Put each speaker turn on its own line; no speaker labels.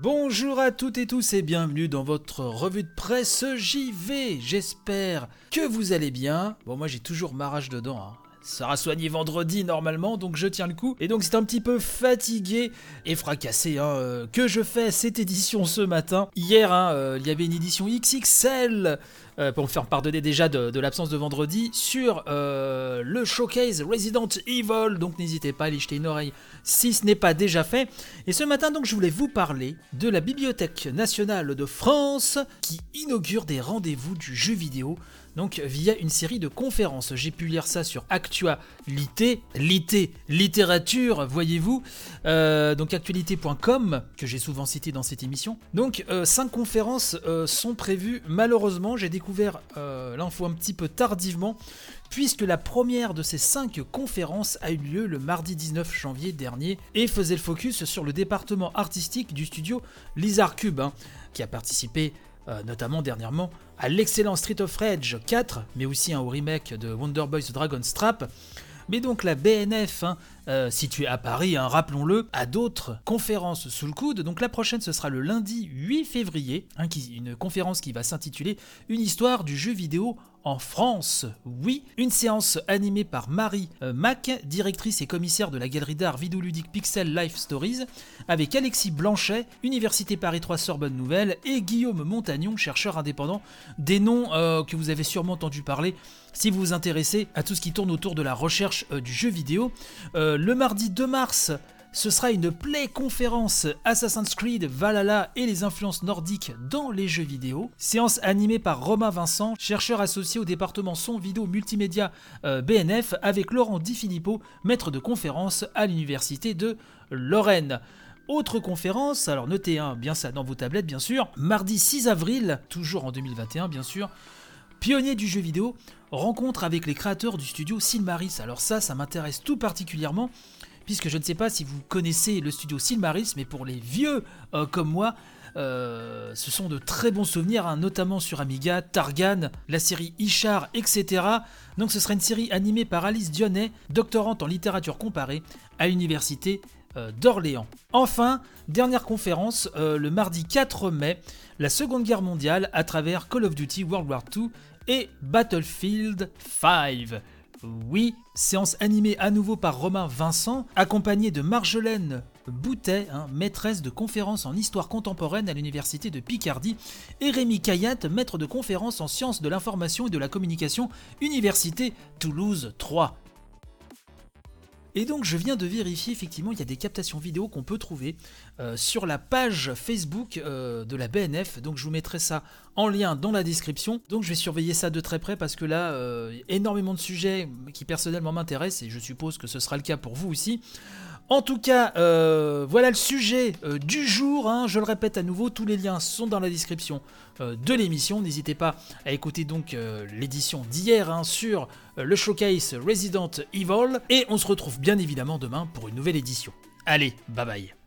Bonjour à toutes et tous et bienvenue dans votre revue de presse JV. J'espère que vous allez bien. Bon, moi j'ai toujours ma rage dedans. Hein. Ça sera soigné vendredi normalement, donc je tiens le coup. Et donc c'est un petit peu fatigué et fracassé hein, euh, que je fais cette édition ce matin. Hier, hein, euh, il y avait une édition XXL euh, pour me faire pardonner déjà de, l'absence de vendredi sur le showcase Resident Evil. Donc n'hésitez pas à aller jeter une oreille si ce n'est pas déjà fait. Et ce matin donc je voulais vous parler de la Bibliothèque nationale de France qui inaugure des rendez-vous du jeu vidéo donc via une série de conférences. J'ai pu lire ça sur Actualité, Lité, littérature, voyez-vous, euh, donc actualité.com, que j'ai souvent cité dans cette émission. Donc euh, cinq conférences euh, sont prévues. Malheureusement, j'ai découvert l'info un petit peu tardivement, puisque la première de ces cinq conférences a eu lieu le mardi 19 janvier dernier et faisait le focus sur le département artistique du studio Lizard Cube, hein, qui a participé euh, notamment dernièrement à l'excellent Street of Rage 4, mais aussi un au remake de Wonder Boys Dragon's Trap. Mais donc la BNF, hein, euh, située à Paris, hein, rappelons-le, a d'autres conférences sous le coude. Donc la prochaine, ce sera le lundi 8 février, hein, une conférence qui va s'intituler Une histoire du jeu vidéo en France. Oui, une séance animée par Marie euh, Mac, directrice et commissaire de la galerie d'art vidéoludique Pixel Life Stories, avec Alexis Blanchet, Université Paris 3 Sorbonne Nouvelle, et Guillaume Montagnon, chercheur indépendant, des noms euh, que vous avez sûrement entendu parler si vous vous intéressez à tout ce qui tourne autour de la recherche euh, du jeu vidéo. Le mardi 2 mars, ce sera une play conférence Assassin's Creed, Valhalla et les influences nordiques dans les jeux vidéo. Séance animée par Romain Vincent, chercheur associé au département son vidéo multimédia euh, BNF, avec Laurent Di Filippo, maître de conférence à l'université de Lorraine. Autre conférence, alors notez hein, bien ça dans vos tablettes bien sûr, mardi 6 avril, toujours en 2021 bien sûr, pionnier du jeu vidéo, rencontre avec les créateurs du studio Silmaris. Alors ça, ça m'intéresse tout particulièrement puisque je ne sais pas si vous connaissez le studio Silmaris, mais pour les vieux euh, comme moi, euh, ce sont de très bons souvenirs, hein, notamment sur Amiga, Targan, la série Ishar, etc. Donc ce sera une série animée par Alice Dionnet, doctorante en littérature comparée à l'université d'Orléans. Enfin, dernière conférence, le mardi 4 mai, la Seconde Guerre mondiale à travers Call of Duty World War II et Battlefield 5. Oui, séance animée à nouveau par Romain Vincent, accompagné de Marjolaine Boutet, hein, maîtresse de conférences en histoire contemporaine à l'université de Picardie, et Rémi Cayatte, maître de conférences en sciences de l'information et de la communication, Université Toulouse 3. Et donc je viens de vérifier, effectivement, il y a des captations vidéo qu'on peut trouver euh, sur la page Facebook euh, de la BNF. Donc je vous mettrai ça en lien dans la description. Donc je vais surveiller ça de très près parce que là, euh, énormément de sujets qui personnellement m'intéressent et je suppose que ce sera le cas pour vous aussi. En tout cas, euh, voilà le sujet du jour. Hein. Je le répète à nouveau, tous les liens sont dans la description de l'émission. N'hésitez pas à écouter donc l'édition d'hier hein, sur le showcase Resident Evil. Et on se retrouve bien évidemment demain pour une nouvelle édition. Allez, bye bye.